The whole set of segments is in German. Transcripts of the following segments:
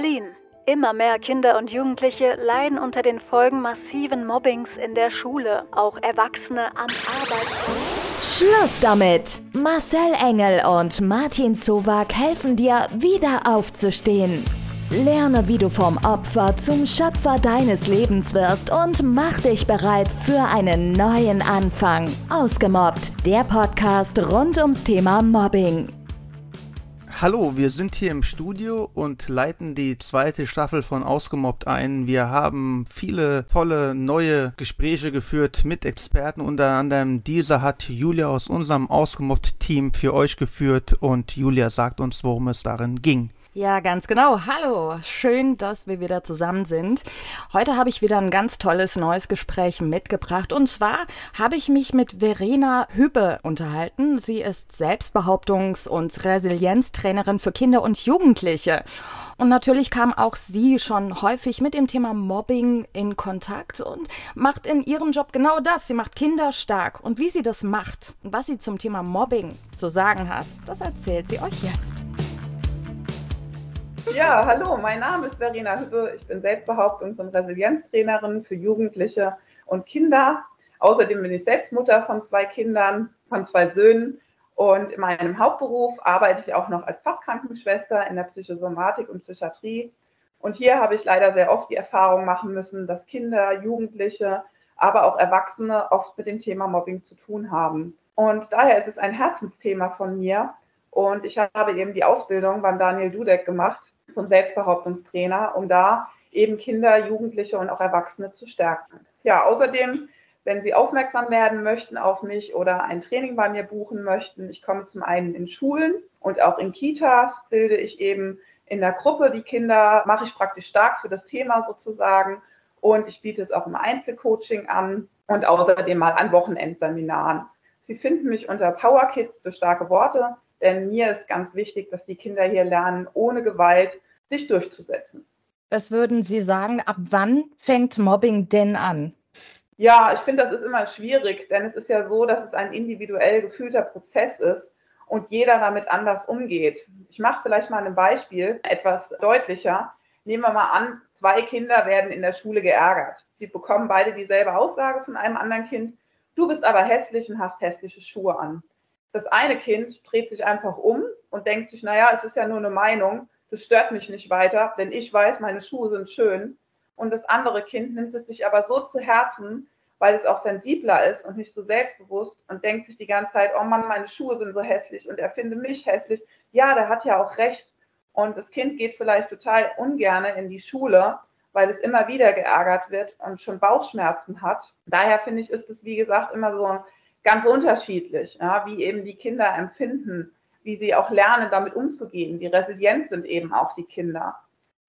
Berlin. Immer mehr Kinder und Jugendliche leiden unter den Folgen massiven Mobbings in der Schule, auch Erwachsene am Arbeitsplatz. Schluss damit! Marcel Engel und Martin Zowak helfen dir, wieder aufzustehen. Lerne, wie du vom Opfer zum Schöpfer deines Lebens wirst und mach dich bereit für einen neuen Anfang. Ausgemobbt, der Podcast rund ums Thema Mobbing. Hallo, wir sind hier im Studio und leiten die zweite Staffel von Ausgemobbt ein. Wir haben viele tolle neue Gespräche geführt mit Experten. Unter anderem dieser hat Julia aus unserem Ausgemobbt-Team für euch geführt und Julia sagt uns, worum es darin ging. Ja, ganz genau. Hallo, schön, dass wir wieder zusammen sind. Heute habe ich wieder ein ganz tolles neues Gespräch mitgebracht. Und zwar habe ich mich mit Verena Hübbe unterhalten. Sie ist Selbstbehauptungs- und Resilienztrainerin für Kinder und Jugendliche. Und natürlich kam auch sie schon häufig mit dem Thema Mobbing in Kontakt und macht in ihrem Job genau das. Sie macht Kinder stark. Und wie sie das macht und was sie zum Thema Mobbing zu sagen hat, das erzählt sie euch jetzt. Ja, hallo, mein Name ist Verena Hübbe. Ich bin Selbstbehauptungs- und Resilienztrainerin für Jugendliche und Kinder. Außerdem bin ich Selbstmutter von zwei Kindern, von zwei Söhnen. Und in meinem Hauptberuf arbeite ich auch noch als Fachkrankenschwester in der Psychosomatik und Psychiatrie. Und hier habe ich leider sehr oft die Erfahrung machen müssen, dass Kinder, Jugendliche, aber auch Erwachsene oft mit dem Thema Mobbing zu tun haben. Und daher ist es ein Herzensthema von mir, und ich habe eben die Ausbildung beim Daniel Dudek gemacht zum Selbstbehauptungstrainer, um da eben Kinder, Jugendliche und auch Erwachsene zu stärken. Ja, außerdem, wenn Sie aufmerksam werden möchten auf mich oder ein Training bei mir buchen möchten, ich komme zum einen in Schulen und auch in Kitas bilde ich eben in der Gruppe die Kinder, mache ich praktisch stark für das Thema sozusagen und ich biete es auch im Einzelcoaching an und außerdem mal an Wochenendseminaren. Sie finden mich unter Power Kids für starke Worte denn mir ist ganz wichtig, dass die Kinder hier lernen, ohne Gewalt sich durchzusetzen. Was würden Sie sagen, ab wann fängt Mobbing denn an? Ja, ich finde, das ist immer schwierig, denn es ist ja so, dass es ein individuell gefühlter Prozess ist und jeder damit anders umgeht. Ich mache es vielleicht mal ein Beispiel etwas deutlicher. Nehmen wir mal an, zwei Kinder werden in der Schule geärgert. Die bekommen beide dieselbe Aussage von einem anderen Kind. Du bist aber hässlich und hast hässliche Schuhe an das eine Kind dreht sich einfach um und denkt sich, naja, es ist ja nur eine Meinung, das stört mich nicht weiter, denn ich weiß, meine Schuhe sind schön. Und das andere Kind nimmt es sich aber so zu Herzen, weil es auch sensibler ist und nicht so selbstbewusst und denkt sich die ganze Zeit, oh Mann, meine Schuhe sind so hässlich und er findet mich hässlich. Ja, der hat ja auch recht. Und das Kind geht vielleicht total ungerne in die Schule, weil es immer wieder geärgert wird und schon Bauchschmerzen hat. Daher finde ich, ist es, wie gesagt, immer so ganz unterschiedlich, ja, wie eben die Kinder empfinden, wie sie auch lernen, damit umzugehen. Wie resilient sind eben auch die Kinder.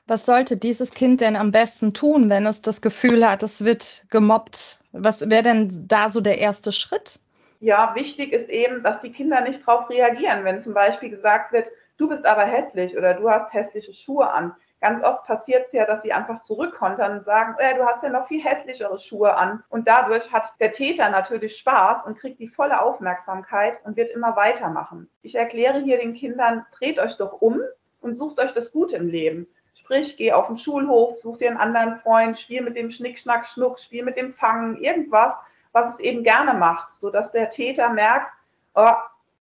Was sollte dieses Kind denn am besten tun, wenn es das Gefühl hat, es wird gemobbt? Was wäre denn da so der erste Schritt? Ja, wichtig ist eben, dass die Kinder nicht darauf reagieren, wenn zum Beispiel gesagt wird, du bist aber hässlich oder du hast hässliche Schuhe an ganz oft passiert es ja, dass sie einfach zurückkontern und sagen, äh, du hast ja noch viel hässlichere Schuhe an. Und dadurch hat der Täter natürlich Spaß und kriegt die volle Aufmerksamkeit und wird immer weitermachen. Ich erkläre hier den Kindern, dreht euch doch um und sucht euch das Gute im Leben. Sprich, geh auf den Schulhof, such dir einen anderen Freund, spiel mit dem Schnick, Schnack, Schnuck, spiel mit dem Fangen, irgendwas, was es eben gerne macht, sodass der Täter merkt, oh,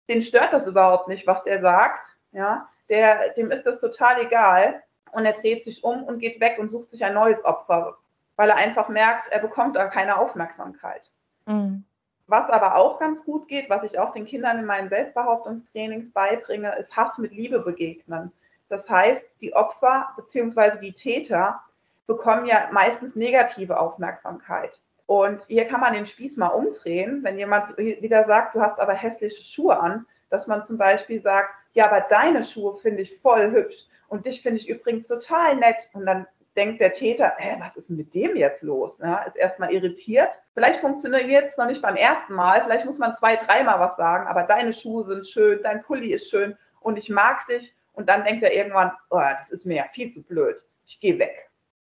den stört das überhaupt nicht, was der sagt. Ja, der, dem ist das total egal und er dreht sich um und geht weg und sucht sich ein neues Opfer, weil er einfach merkt, er bekommt da keine Aufmerksamkeit. Mhm. Was aber auch ganz gut geht, was ich auch den Kindern in meinen Selbstbehauptungstrainings beibringe, ist Hass mit Liebe begegnen. Das heißt, die Opfer bzw. die Täter bekommen ja meistens negative Aufmerksamkeit. Und hier kann man den Spieß mal umdrehen, wenn jemand wieder sagt, du hast aber hässliche Schuhe an, dass man zum Beispiel sagt, ja, aber deine Schuhe finde ich voll hübsch. Und dich finde ich übrigens total nett. Und dann denkt der Täter, hä, was ist mit dem jetzt los? Ja, ist erstmal irritiert. Vielleicht funktioniert es noch nicht beim ersten Mal, vielleicht muss man zwei, dreimal was sagen, aber deine Schuhe sind schön, dein Pulli ist schön und ich mag dich. Und dann denkt er irgendwann, oh, das ist mir ja viel zu blöd. Ich gehe weg.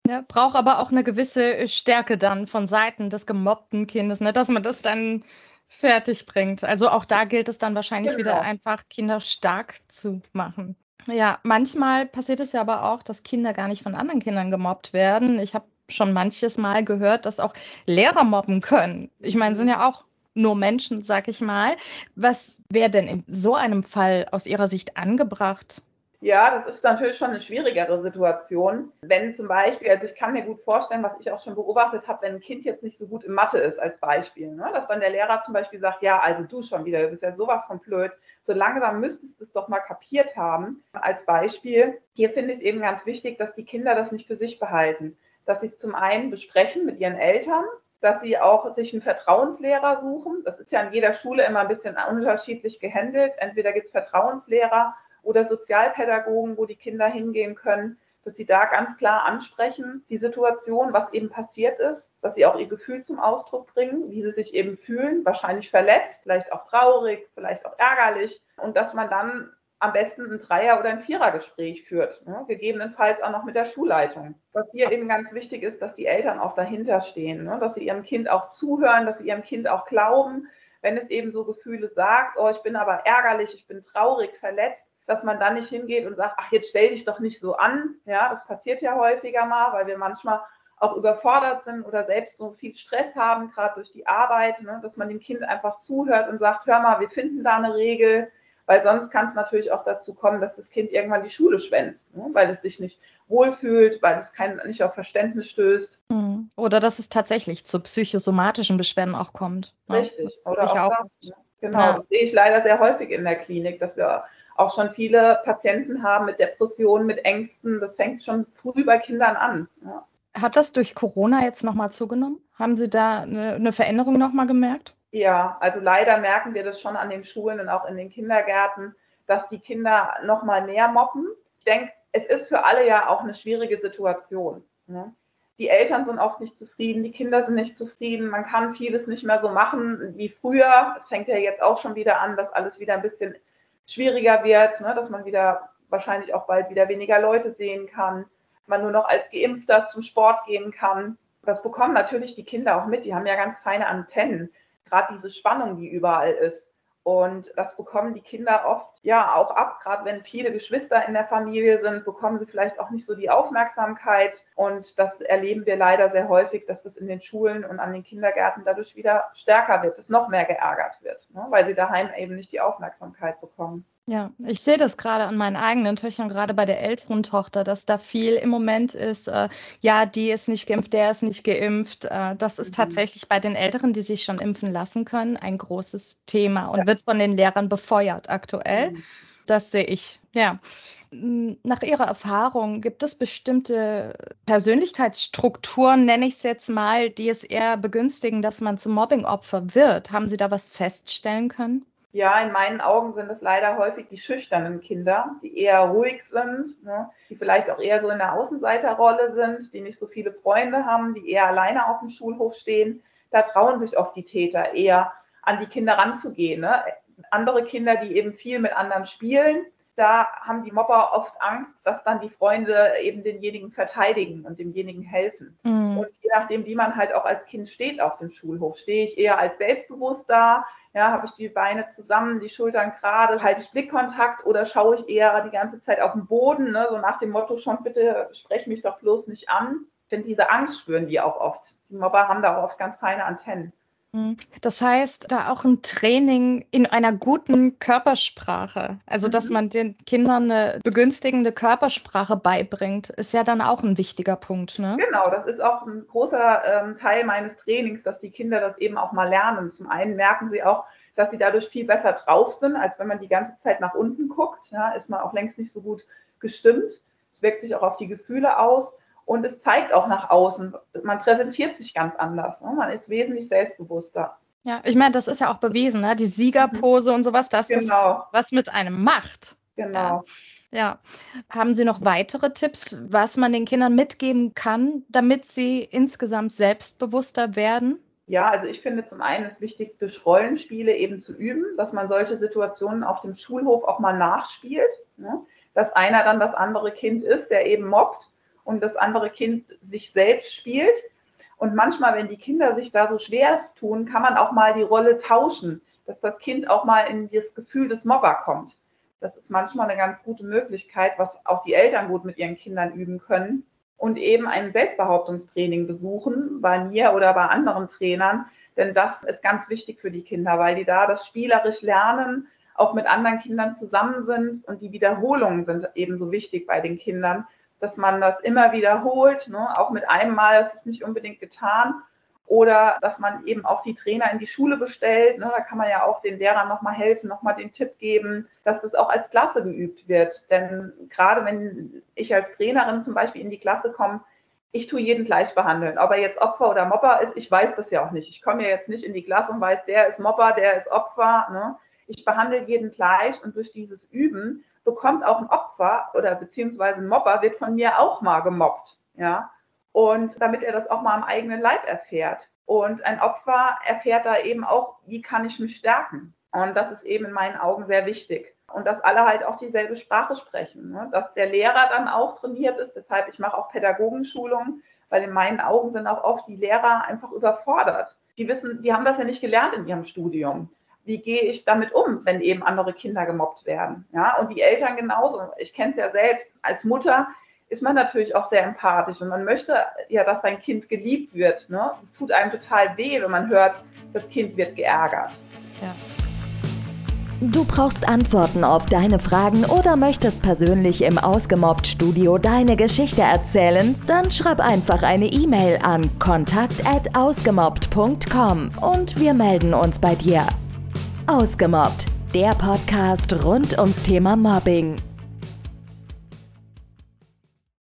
Ja, braucht aber auch eine gewisse Stärke dann von Seiten des gemobbten Kindes, ne, dass man das dann fertig bringt. Also auch da gilt es dann wahrscheinlich genau. wieder einfach, Kinder stark zu machen. Ja, manchmal passiert es ja aber auch, dass Kinder gar nicht von anderen Kindern gemobbt werden. Ich habe schon manches Mal gehört, dass auch Lehrer mobben können. Ich meine, sind ja auch nur Menschen, sag ich mal. Was wäre denn in so einem Fall aus Ihrer Sicht angebracht? Ja, das ist natürlich schon eine schwierigere Situation. Wenn zum Beispiel, also ich kann mir gut vorstellen, was ich auch schon beobachtet habe, wenn ein Kind jetzt nicht so gut in Mathe ist als Beispiel, ne? dass dann der Lehrer zum Beispiel sagt, ja, also du schon wieder, du bist ja sowas von blöd. So langsam müsstest du es doch mal kapiert haben. Als Beispiel, hier finde ich es eben ganz wichtig, dass die Kinder das nicht für sich behalten. Dass sie es zum einen besprechen mit ihren Eltern, dass sie auch sich einen Vertrauenslehrer suchen. Das ist ja in jeder Schule immer ein bisschen unterschiedlich gehandelt. Entweder gibt es Vertrauenslehrer oder Sozialpädagogen, wo die Kinder hingehen können, dass sie da ganz klar ansprechen, die Situation, was eben passiert ist, dass sie auch ihr Gefühl zum Ausdruck bringen, wie sie sich eben fühlen, wahrscheinlich verletzt, vielleicht auch traurig, vielleicht auch ärgerlich und dass man dann am besten ein Dreier- oder ein Vierergespräch führt, ne? gegebenenfalls auch noch mit der Schulleitung. Was hier eben ganz wichtig ist, dass die Eltern auch dahinter stehen, ne? dass sie ihrem Kind auch zuhören, dass sie ihrem Kind auch glauben, wenn es eben so Gefühle sagt, oh, ich bin aber ärgerlich, ich bin traurig, verletzt, dass man dann nicht hingeht und sagt, ach, jetzt stell dich doch nicht so an. Ja, das passiert ja häufiger mal, weil wir manchmal auch überfordert sind oder selbst so viel Stress haben, gerade durch die Arbeit, ne, dass man dem Kind einfach zuhört und sagt, hör mal, wir finden da eine Regel, weil sonst kann es natürlich auch dazu kommen, dass das Kind irgendwann die Schule schwänzt, ne, weil es sich nicht wohlfühlt, weil es kein, nicht auf Verständnis stößt. Mhm. Oder dass es tatsächlich zu psychosomatischen Beschwerden auch kommt. Ne? Richtig, oder auch, auch das. Genau, ja. das sehe ich leider sehr häufig in der Klinik, dass wir auch schon viele Patienten haben mit Depressionen, mit Ängsten. Das fängt schon früh bei Kindern an. Ja. Hat das durch Corona jetzt nochmal zugenommen? Haben Sie da eine, eine Veränderung nochmal gemerkt? Ja, also leider merken wir das schon an den Schulen und auch in den Kindergärten, dass die Kinder nochmal mehr mobben. Ich denke, es ist für alle ja auch eine schwierige Situation. Ne? Die Eltern sind oft nicht zufrieden, die Kinder sind nicht zufrieden, man kann vieles nicht mehr so machen wie früher. Es fängt ja jetzt auch schon wieder an, dass alles wieder ein bisschen schwieriger wird, ne, dass man wieder wahrscheinlich auch bald wieder weniger Leute sehen kann, man nur noch als Geimpfter zum Sport gehen kann. Das bekommen natürlich die Kinder auch mit. Die haben ja ganz feine Antennen, gerade diese Spannung, die überall ist. Und das bekommen die Kinder oft ja auch ab, gerade wenn viele Geschwister in der Familie sind, bekommen sie vielleicht auch nicht so die Aufmerksamkeit. Und das erleben wir leider sehr häufig, dass es in den Schulen und an den Kindergärten dadurch wieder stärker wird, dass noch mehr geärgert wird, ne? weil sie daheim eben nicht die Aufmerksamkeit bekommen. Ja, ich sehe das gerade an meinen eigenen Töchtern, gerade bei der älteren Tochter, dass da viel im Moment ist, äh, ja, die ist nicht geimpft, der ist nicht geimpft. Äh, das ist mhm. tatsächlich bei den Älteren, die sich schon impfen lassen können, ein großes Thema und ja. wird von den Lehrern befeuert aktuell. Mhm. Das sehe ich, ja. Nach Ihrer Erfahrung, gibt es bestimmte Persönlichkeitsstrukturen, nenne ich es jetzt mal, die es eher begünstigen, dass man zum Mobbingopfer wird? Haben Sie da was feststellen können? Ja, in meinen Augen sind es leider häufig die schüchternen Kinder, die eher ruhig sind, ne, die vielleicht auch eher so in der Außenseiterrolle sind, die nicht so viele Freunde haben, die eher alleine auf dem Schulhof stehen. Da trauen sich oft die Täter eher an die Kinder ranzugehen. Ne? Andere Kinder, die eben viel mit anderen spielen, da haben die Mobber oft Angst, dass dann die Freunde eben denjenigen verteidigen und demjenigen helfen. Mhm. Und je nachdem, wie man halt auch als Kind steht auf dem Schulhof, stehe ich eher als selbstbewusst da, ja, habe ich die Beine zusammen, die Schultern gerade, halte ich Blickkontakt oder schaue ich eher die ganze Zeit auf den Boden, ne? so nach dem Motto schon, bitte sprech mich doch bloß nicht an. Finde, diese Angst spüren die auch oft. Die Mobber haben da auch oft ganz feine Antennen. Mhm. Das heißt, da auch ein Training in einer guten Körpersprache, also dass mhm. man den Kindern eine begünstigende Körpersprache beibringt, ist ja dann auch ein wichtiger Punkt. Ne? Genau, das ist auch ein großer ähm, Teil meines Trainings, dass die Kinder das eben auch mal lernen. Zum einen merken sie auch, dass sie dadurch viel besser drauf sind, als wenn man die ganze Zeit nach unten guckt. Ja, ist man auch längst nicht so gut gestimmt. Es wirkt sich auch auf die Gefühle aus und es zeigt auch nach außen. Man präsentiert sich ganz anders. Ne? Man ist wesentlich selbstbewusster. Ja, ich meine, das ist ja auch bewiesen, ne? die Siegerpose und sowas, dass genau. das was mit einem macht. Genau. Ja. ja. Haben Sie noch weitere Tipps, was man den Kindern mitgeben kann, damit sie insgesamt selbstbewusster werden? Ja, also ich finde zum einen ist wichtig, durch Rollenspiele eben zu üben, dass man solche Situationen auf dem Schulhof auch mal nachspielt. Ne? Dass einer dann das andere Kind ist, der eben mobbt und das andere Kind sich selbst spielt. Und manchmal, wenn die Kinder sich da so schwer tun, kann man auch mal die Rolle tauschen, dass das Kind auch mal in das Gefühl des Mobber kommt. Das ist manchmal eine ganz gute Möglichkeit, was auch die Eltern gut mit ihren Kindern üben können. Und eben ein Selbstbehauptungstraining besuchen, bei mir oder bei anderen Trainern. Denn das ist ganz wichtig für die Kinder, weil die da das spielerisch lernen, auch mit anderen Kindern zusammen sind. Und die Wiederholungen sind ebenso wichtig bei den Kindern, dass man das immer wiederholt. Ne? Auch mit einem Mal ist es nicht unbedingt getan. Oder dass man eben auch die Trainer in die Schule bestellt. Ne? Da kann man ja auch den Lehrern nochmal helfen, nochmal den Tipp geben, dass das auch als Klasse geübt wird. Denn gerade wenn ich als Trainerin zum Beispiel in die Klasse komme, ich tue jeden gleich behandeln. Ob er jetzt Opfer oder Mopper ist, ich weiß das ja auch nicht. Ich komme ja jetzt nicht in die Klasse und weiß, der ist Mopper, der ist Opfer. Ne? Ich behandle jeden gleich und durch dieses Üben bekommt auch ein Opfer oder beziehungsweise ein Mopper wird von mir auch mal gemobbt. Ja, und damit er das auch mal am eigenen Leib erfährt. Und ein Opfer erfährt da eben auch, wie kann ich mich stärken. Und das ist eben in meinen Augen sehr wichtig. Und dass alle halt auch dieselbe Sprache sprechen. Ne? Dass der Lehrer dann auch trainiert ist. Deshalb, ich mache auch Pädagogenschulungen, weil in meinen Augen sind auch oft die Lehrer einfach überfordert. Die wissen, die haben das ja nicht gelernt in ihrem Studium. Wie gehe ich damit um, wenn eben andere Kinder gemobbt werden? Ja, und die Eltern genauso. Ich kenne es ja selbst als Mutter ist man natürlich auch sehr empathisch und man möchte ja, dass sein Kind geliebt wird. Ne? Es tut einem total weh, wenn man hört, das Kind wird geärgert. Ja. Du brauchst Antworten auf deine Fragen oder möchtest persönlich im Ausgemobbt-Studio deine Geschichte erzählen? Dann schreib einfach eine E-Mail an kontakt@ausgemobbt.com und wir melden uns bei dir. Ausgemobbt, der Podcast rund ums Thema Mobbing.